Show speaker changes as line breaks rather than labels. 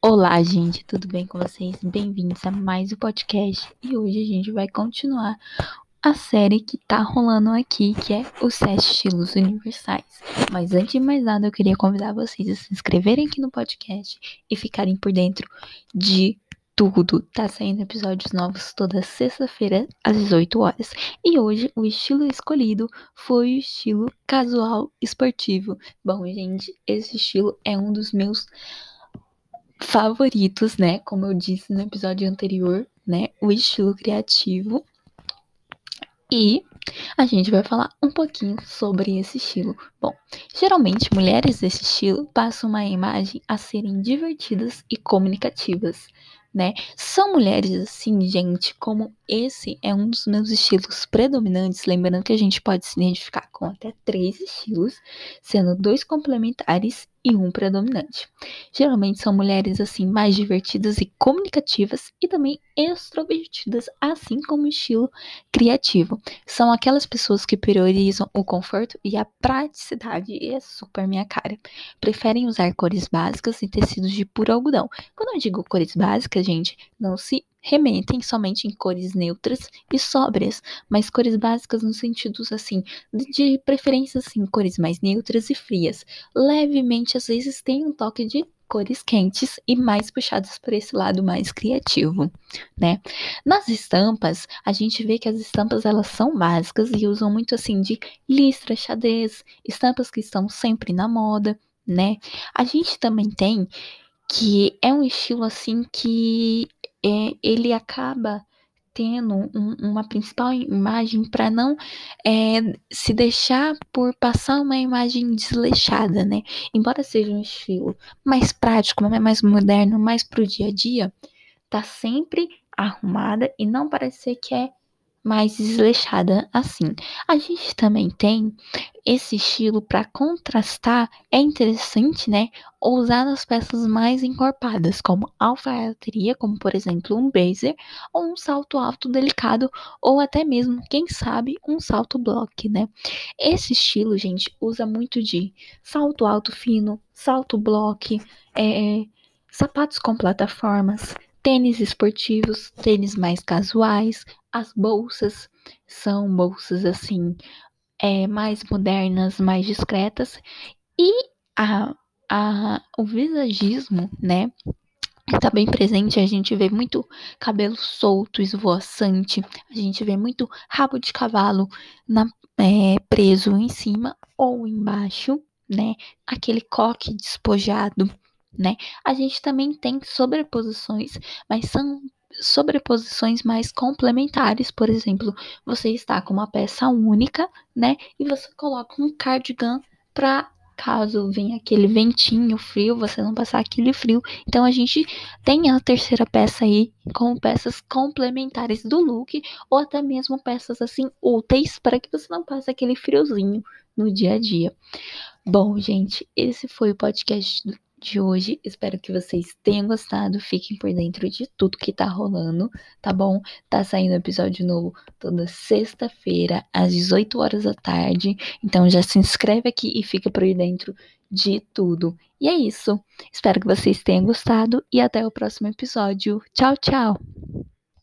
Olá, gente, tudo bem com vocês? Bem-vindos a mais um podcast e hoje a gente vai continuar a série que tá rolando aqui, que é os sete estilos universais. Mas antes de mais nada, eu queria convidar vocês a se inscreverem aqui no podcast e ficarem por dentro de tudo. Tá saindo episódios novos toda sexta-feira às 18 horas. E hoje o estilo escolhido foi o estilo casual esportivo. Bom, gente, esse estilo é um dos meus favoritos, né? Como eu disse no episódio anterior, né? O estilo criativo. E a gente vai falar um pouquinho sobre esse estilo. Bom, geralmente mulheres desse estilo passam uma imagem a serem divertidas e comunicativas, né? São mulheres assim, gente, como esse é um dos meus estilos predominantes, lembrando que a gente pode se identificar com até três estilos, sendo dois complementares e um predominante. Geralmente são mulheres assim mais divertidas e comunicativas e também extrovertidas, assim como estilo criativo. São aquelas pessoas que priorizam o conforto e a praticidade, e é super minha cara. Preferem usar cores básicas e tecidos de puro algodão. Quando eu digo cores básicas, gente, não se remetem somente em cores neutras e sóbrias, mas cores básicas no sentido assim, de preferência assim, cores mais neutras e frias. Levemente às vezes tem um toque de cores quentes e mais puxadas por esse lado mais criativo, né? Nas estampas, a gente vê que as estampas elas são básicas e usam muito assim de listra, xadrez, estampas que estão sempre na moda, né? A gente também tem que é um estilo assim que é, ele acaba tendo um, uma principal imagem para não é, se deixar por passar uma imagem desleixada, né? Embora seja um estilo mais prático, né? mais moderno, mais pro dia a dia, tá sempre arrumada e não parecer que é mais desleixada assim. A gente também tem esse estilo para contrastar, é interessante, né? Usar as peças mais encorpadas, como alfaiataria, como por exemplo um blazer, ou um salto alto delicado, ou até mesmo, quem sabe, um salto block, né? Esse estilo, gente, usa muito de salto alto fino, salto block, é, sapatos com plataformas, tênis esportivos, tênis mais casuais, as bolsas são bolsas assim, é, mais modernas, mais discretas, e a, a, o visagismo, né? Está bem presente, a gente vê muito cabelo solto, esvoaçante, a gente vê muito rabo de cavalo na, é, preso em cima ou embaixo, né? Aquele coque despojado, né? A gente também tem sobreposições, mas são sobreposições mais complementares. Por exemplo, você está com uma peça única, né? E você coloca um cardigan para caso venha aquele ventinho frio, você não passar aquele frio. Então a gente tem a terceira peça aí com peças complementares do look ou até mesmo peças assim úteis para que você não passe aquele friozinho no dia a dia. Bom, gente, esse foi o podcast de hoje. Espero que vocês tenham gostado. Fiquem por dentro de tudo que tá rolando, tá bom? Tá saindo episódio novo toda sexta-feira, às 18 horas da tarde. Então já se inscreve aqui e fica por dentro de tudo. E é isso. Espero que vocês tenham gostado e até o próximo episódio. Tchau, tchau!